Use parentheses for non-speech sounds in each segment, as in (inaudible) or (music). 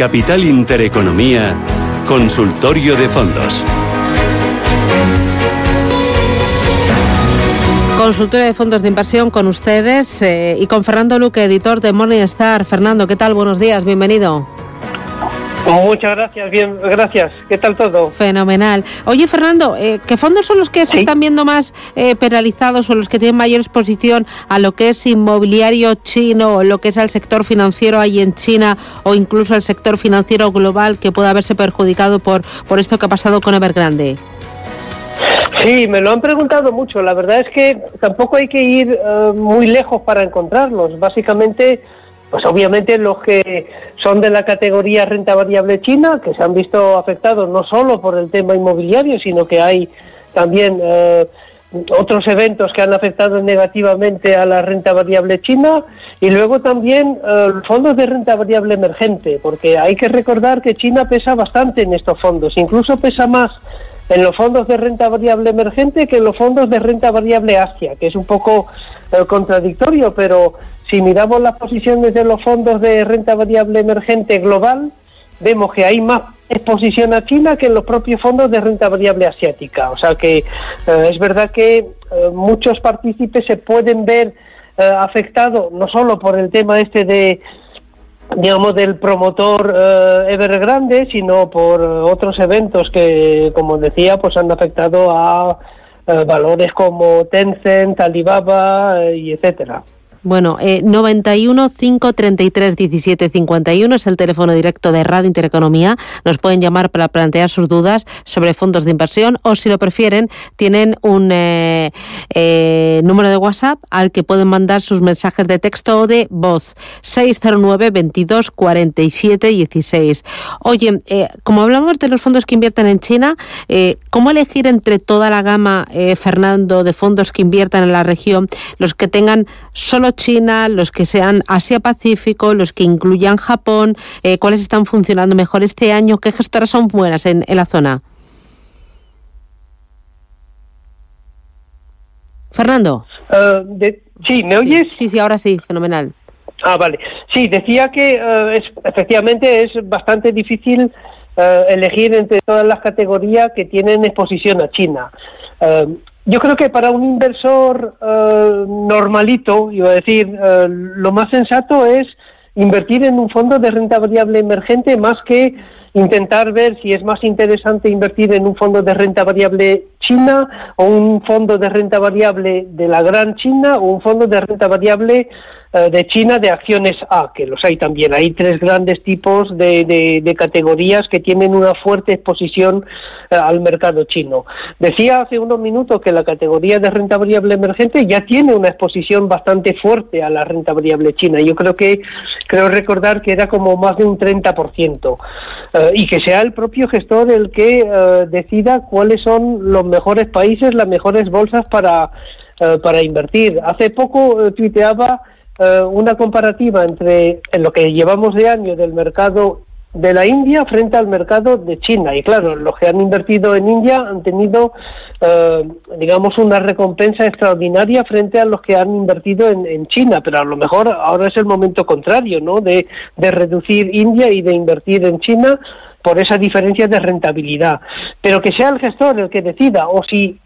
Capital Intereconomía, Consultorio de Fondos. Consultorio de fondos de inversión con ustedes eh, y con Fernando Luque, editor de Morningstar. Fernando, ¿qué tal? Buenos días, bienvenido. Muchas gracias, bien, gracias. ¿Qué tal todo? Fenomenal. Oye, Fernando, eh, ¿qué fondos son los que se están viendo más eh, penalizados o los que tienen mayor exposición a lo que es inmobiliario chino o lo que es al sector financiero ahí en China o incluso al sector financiero global que pueda haberse perjudicado por, por esto que ha pasado con Evergrande? Sí, me lo han preguntado mucho. La verdad es que tampoco hay que ir eh, muy lejos para encontrarlos. Básicamente pues obviamente los que son de la categoría renta variable china, que se han visto afectados no solo por el tema inmobiliario, sino que hay también eh, otros eventos que han afectado negativamente a la renta variable china y luego también eh, fondos de renta variable emergente, porque hay que recordar que China pesa bastante en estos fondos, incluso pesa más en los fondos de renta variable emergente que en los fondos de renta variable Asia, que es un poco eh, contradictorio, pero si miramos las posiciones de los fondos de renta variable emergente global, vemos que hay más exposición a China que en los propios fondos de renta variable asiática. O sea que eh, es verdad que eh, muchos partícipes se pueden ver afectados no solo por el tema este de digamos del promotor Evergrande, sino por otros eventos que, como decía, pues han afectado a valores como Tencent, Alibaba y etcétera. Bueno, eh, 91 533 17 51 es el teléfono directo de Radio Intereconomía. Nos pueden llamar para plantear sus dudas sobre fondos de inversión o, si lo prefieren, tienen un eh, eh, número de WhatsApp al que pueden mandar sus mensajes de texto o de voz. 609 22 47 16. Oye, eh, como hablamos de los fondos que invierten en China, eh, ¿cómo elegir entre toda la gama, Fernando, de fondos que inviertan en la región, los que tengan solo China, los que sean Asia-Pacífico, los que incluyan Japón, eh, cuáles están funcionando mejor este año, qué gestoras son buenas en, la zona. Fernando. Eh, sí, ¿me oyes? Sí, sí, ahora sí, fenomenal. Ah, vale. Sí, decía que eh, es, efectivamente es bastante difícil elegir entre todas las categorías que tienen exposición a China. Yo creo que para un inversor eh, normalito, iba a decir, eh, lo más sensato es invertir en un fondo de renta variable emergente más que intentar ver si es más interesante invertir en un fondo de renta variable china o un fondo de renta variable de la gran China o un fondo de renta variable eh, de China de acciones A, que los hay también. Hay tres grandes tipos de, de, categorías que tienen una fuerte exposición eh, al mercado chino. Decía hace unos minutos que la categoría de renta variable emergente ya tiene una exposición bastante fuerte a la renta variable china. Yo creo que, creo recordar que era como más de un 30%. Eh, y que sea el propio gestor el que decida cuáles son los mejores países, las mejores bolsas para, para invertir. Hace poco tuiteaba eh, una comparativa entre lo que llevamos de año del mercado de la India frente al mercado de China. Y claro, los que han invertido en India han tenido, eh, digamos, una recompensa extraordinaria frente a los que han invertido en, China. Pero a lo mejor ahora es el momento contrario, ¿no? De, de reducir India y de invertir en China por esa diferencia de rentabilidad. Pero que sea el gestor el que decida, o si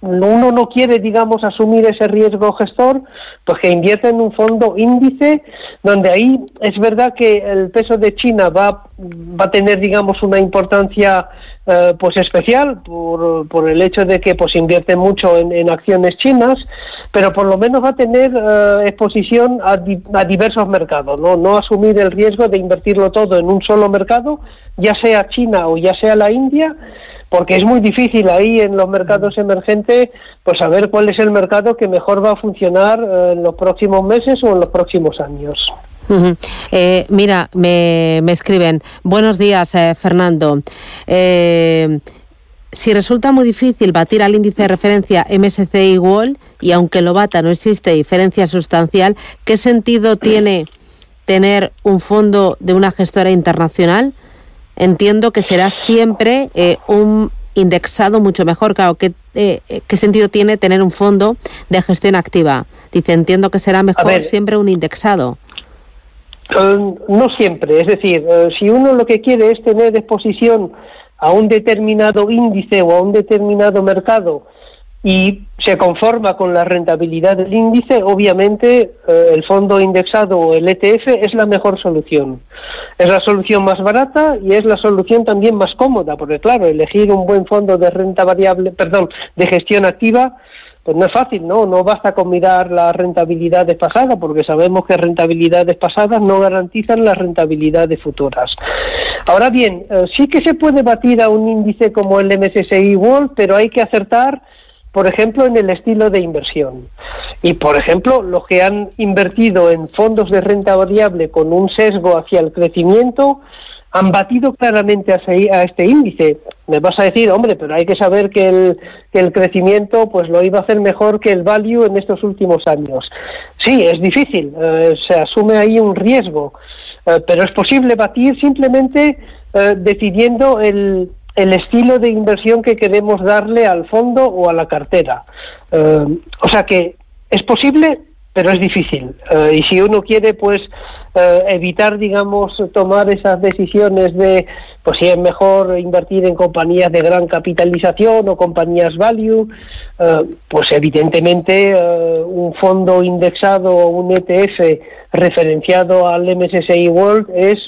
uno no quiere, digamos, asumir ese riesgo gestor, pues que invierta en un fondo índice donde ahí es verdad que el peso de China va, va a tener, digamos, una importancia eh, pues especial por, por el hecho de que pues invierte mucho en, acciones chinas, pero por lo menos va a tener eh, exposición a, a diversos mercados, ¿no? no asumir el riesgo de invertirlo todo en un solo mercado, ya sea China o ya sea la India, porque es muy difícil ahí en los mercados emergentes pues saber cuál es el mercado que mejor va a funcionar eh, en los próximos meses o en los próximos años. Eh, mira, me, escriben, buenos días, eh, Fernando. si resulta muy difícil batir al índice de referencia MSCI World y aunque lo bata no existe diferencia sustancial, ¿qué sentido tiene tener un fondo de una gestora internacional? Entiendo que será siempre eh, un indexado mucho mejor. Claro, ¿qué, eh, ¿qué sentido tiene tener un fondo de gestión activa? Dice, entiendo que será mejor siempre un indexado. no siempre, es decir, si uno lo que quiere es tener exposición a un determinado índice o a un determinado mercado y se conforma con la rentabilidad del índice, obviamente eh, el fondo indexado o el ETF es la mejor solución. Es la solución más barata y es la solución también más cómoda, porque claro, elegir un buen fondo de renta variable, perdón, de gestión activa, pues no es fácil, ¿no? No basta con mirar las rentabilidades pasadas, porque sabemos que rentabilidades pasadas no garantizan las rentabilidades futuras. Ahora bien, eh, sí que se puede batir a un índice como el MSCI World, pero hay que acertar por ejemplo, en el estilo de inversión. Y, por ejemplo, los que han invertido en fondos de renta variable con un sesgo hacia el crecimiento han batido claramente a este índice. Me vas a decir, hombre, pero hay que saber que el, que el crecimiento pues lo iba a hacer mejor que el value en estos últimos años. Sí, es difícil, eh, se asume ahí un riesgo, eh, pero es posible batir simplemente eh, decidiendo el, el estilo de inversión que queremos darle al fondo o a la cartera. Eh, o sea que es posible, pero es difícil. Eh, y si uno quiere, pues, eh, evitar, digamos, tomar esas decisiones de, pues, si es mejor invertir en compañías de gran capitalización o compañías value, pues, evidentemente, un fondo indexado o un ETF referenciado al MSCI World es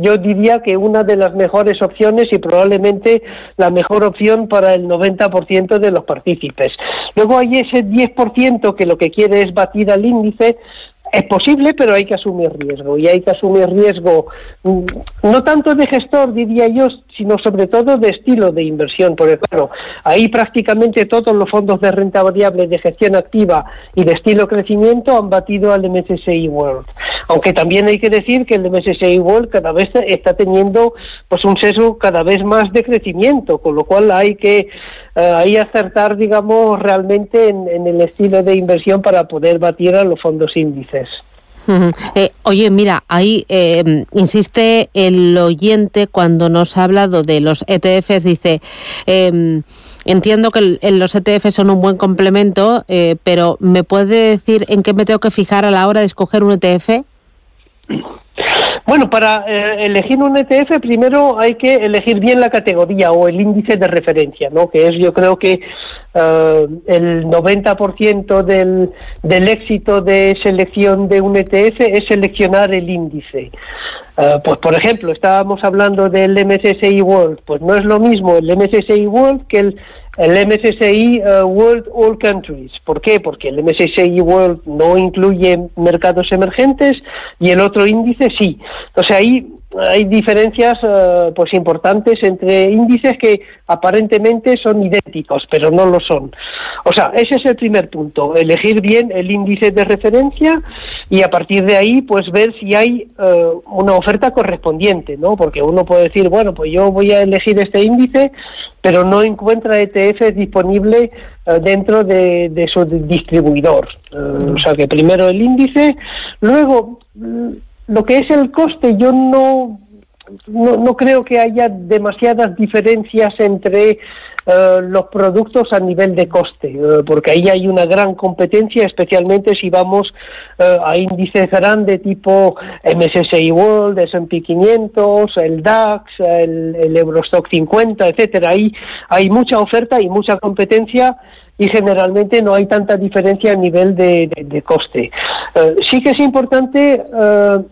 yo diría que una de las mejores opciones y probablemente la mejor opción para el 90% de los partícipes. Luego hay ese 10% que lo que quiere es batir al índice, es posible, pero hay que asumir riesgo. Y hay que asumir riesgo mm, no tanto de gestor, diría yo, sino sobre todo de estilo de inversión. Porque, claro, ahí prácticamente todos los fondos de renta variable, de gestión activa y de estilo crecimiento han batido al MSCI World. Aunque también hay que decir que el MSCI World cada vez está teniendo pues un sesgo cada vez más de crecimiento, con lo cual hay que ahí acertar, digamos, realmente en, el estilo de inversión para poder batir a los fondos índices. Eh, oye, mira, ahí eh, insiste el oyente cuando nos ha hablado de los ETFs, dice, em, entiendo que los ETFs son un buen complemento, pero ¿me puede decir en qué me tengo que fijar a la hora de escoger un ETF? (clears throat) Bueno, para eh, elegir un ETF primero hay que elegir bien la categoría o el índice de referencia, ¿no? Que es yo creo que eh, el 90% del, del éxito de selección de un ETF es seleccionar el índice. Eh, pues por ejemplo, estábamos hablando del MSCI World, pues no es lo mismo el MSCI World que el el MSCI uh, World All Countries. ¿Por qué? Porque el MSCI World no incluye mercados emergentes y el otro índice sí. Entonces ahí hay diferencias uh, pues importantes entre índices que aparentemente son idénticos, pero no lo son. O sea, ese es el primer punto, elegir bien el índice de referencia y a partir de ahí pues ver si hay uh, una oferta correspondiente, ¿no? Porque uno puede decir, bueno, pues yo voy a elegir este índice pero no encuentra ETF disponible eh, dentro de, su distribuidor. Eh, o sea que primero el índice, luego mm, lo que es el coste, yo no, no, no creo que haya demasiadas diferencias entre eh, los productos a nivel de coste, eh, porque ahí hay una gran competencia, especialmente si vamos eh, a índices grandes tipo MSCI World, S&P 500, el DAX, el, Eurostock 50, etcétera. Ahí hay mucha oferta y mucha competencia y generalmente no hay tanta diferencia a nivel de, coste. sí que es importante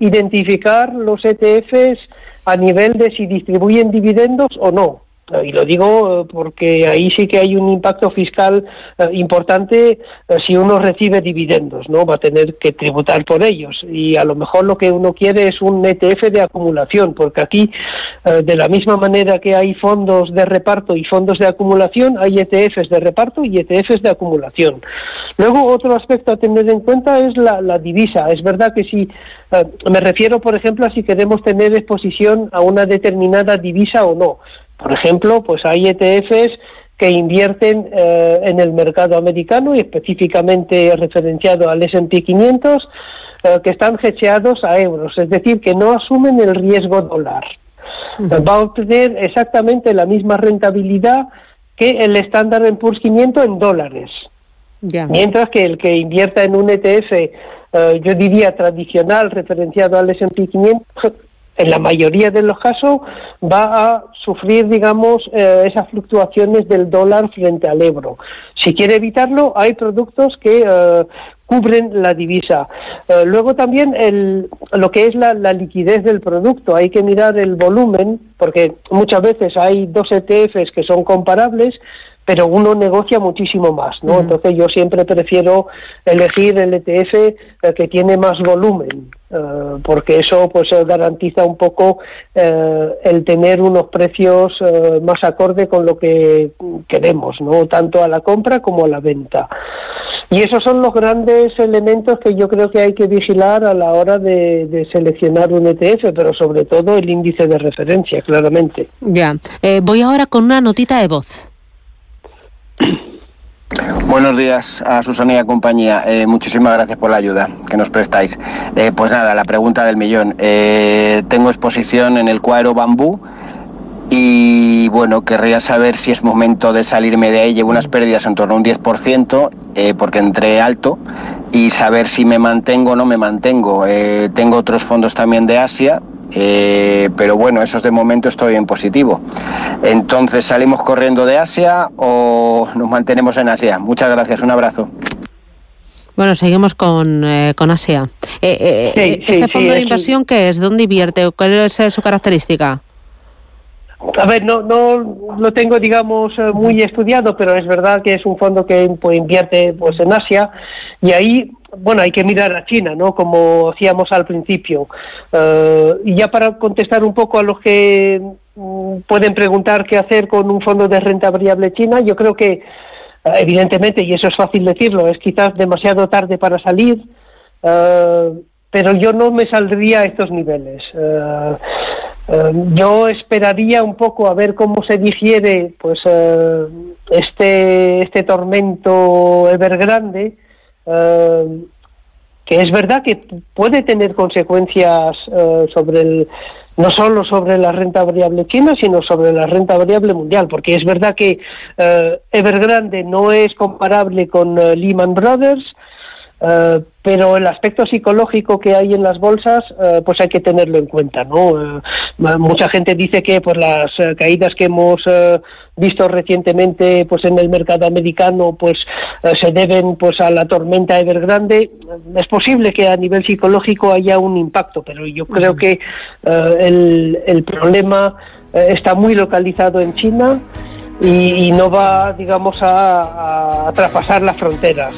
identificar los ETFs a nivel de si distribuyen dividendos o no. Y lo digo eh, porque ahí sí que hay un impacto fiscal eh, importante eh, si uno recibe dividendos, ¿no? Va a tener que tributar por ellos. Y a lo mejor lo que uno quiere es un ETF de acumulación, porque aquí, de la misma manera que hay fondos de reparto y fondos de acumulación, hay ETFs de reparto y ETFs de acumulación. Luego, otro aspecto a tener en cuenta es la, la divisa. Es verdad que si me refiero, por ejemplo, a si queremos tener exposición a una determinada divisa o no. Por ejemplo, pues hay ETFs que invierten eh, en el mercado americano y específicamente referenciado al S&P 500 eh, que están hecheados a euros, es decir, que no asumen el riesgo dólar. Va a obtener exactamente la misma rentabilidad que el estándar en Poor's 500 en dólares. Mientras que el que invierta en un ETF yo diría tradicional, referenciado al S&P 500, en la mayoría de los casos va a sufrir, digamos, eh, esas fluctuaciones del dólar frente al euro. Si quiere evitarlo, hay productos que eh, cubren la divisa. Eh, luego también el, lo que es la, liquidez del producto. Hay que mirar el volumen, porque muchas veces hay dos ETFs que son comparables, pero uno negocia muchísimo más, ¿no? Entonces yo siempre prefiero elegir el ETF que tiene más volumen. Eh, porque eso pues eh, garantiza un poco eh, el tener unos precios más acorde con lo que queremos, no tanto a la compra como a la venta. Y esos son los grandes elementos que yo creo que hay que vigilar a la hora de, seleccionar un ETF, pero sobre todo el índice de referencia, claramente. Ya, voy ahora con una notita de voz. Buenos días a Susana y a compañía. Eh, muchísimas gracias por la ayuda que nos prestáis. Eh, pues nada, la pregunta del millón. Eh, tengo exposición en el cuadro bambú y bueno, querría saber si es momento de salirme de ahí. Llevo unas pérdidas en torno a un 10% porque entré alto y saber si me mantengo o no me mantengo. tengo otros fondos también de Asia eh, pero bueno, eso es de momento estoy en positivo. Entonces, ¿salimos corriendo de Asia o nos mantenemos en Asia? Muchas gracias, un abrazo. Bueno, seguimos con, eh, con Asia. Eh, ¿Este fondo de inversión qué es? ¿Dónde invierte? ¿Cuál es su característica? A ver, no, no lo tengo, digamos, muy estudiado, pero es verdad que es un fondo que pues, invierte pues, en Asia y ahí bueno, hay que mirar a China, ¿no? Como hacíamos al principio. Eh, y ya para contestar un poco a los que mm, pueden preguntar qué hacer con un fondo de renta variable china, yo creo que, eh, evidentemente, y eso es fácil decirlo, es quizás demasiado tarde para salir, eh, pero yo no me saldría a estos niveles. Yo esperaría un poco a ver cómo se digiere pues este este tormento Evergrande eh, que es verdad que puede tener consecuencias eh, sobre el, no solo sobre la renta variable china, sino sobre la renta variable mundial, porque es verdad que eh, Evergrande no es comparable con Lehman Brothers, eh, pero el aspecto psicológico que hay en las bolsas, eh, pues hay que tenerlo en cuenta, ¿no? Eh, mucha gente dice que por las caídas que hemos visto recientemente, pues en el mercado americano, pues se deben, pues a la tormenta Evergrande. Es posible que a nivel psicológico haya un impacto, pero yo creo que el, el problema está muy localizado en China y, no va, digamos, a, traspasar las fronteras.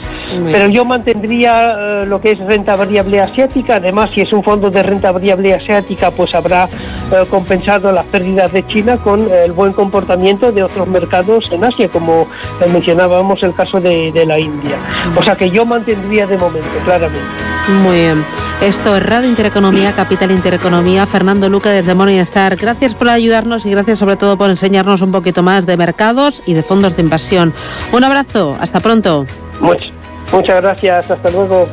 Pero yo mantendría eh, lo que es renta variable asiática. Además, si es un fondo de renta variable asiática, pues habrá eh, compensado las pérdidas de China con el buen comportamiento de otros mercados en Asia, como mencionábamos el caso de, de la India. O sea que yo mantendría de momento, claramente. Muy bien. Esto es Radio Intereconomía, Capital Intereconomía. Fernando Luque desde Morningstar. Gracias por ayudarnos y gracias sobre todo por enseñarnos un poquito más de mercados y de fondos de inversión. Un abrazo, hasta pronto. muchas gracias, hasta luego.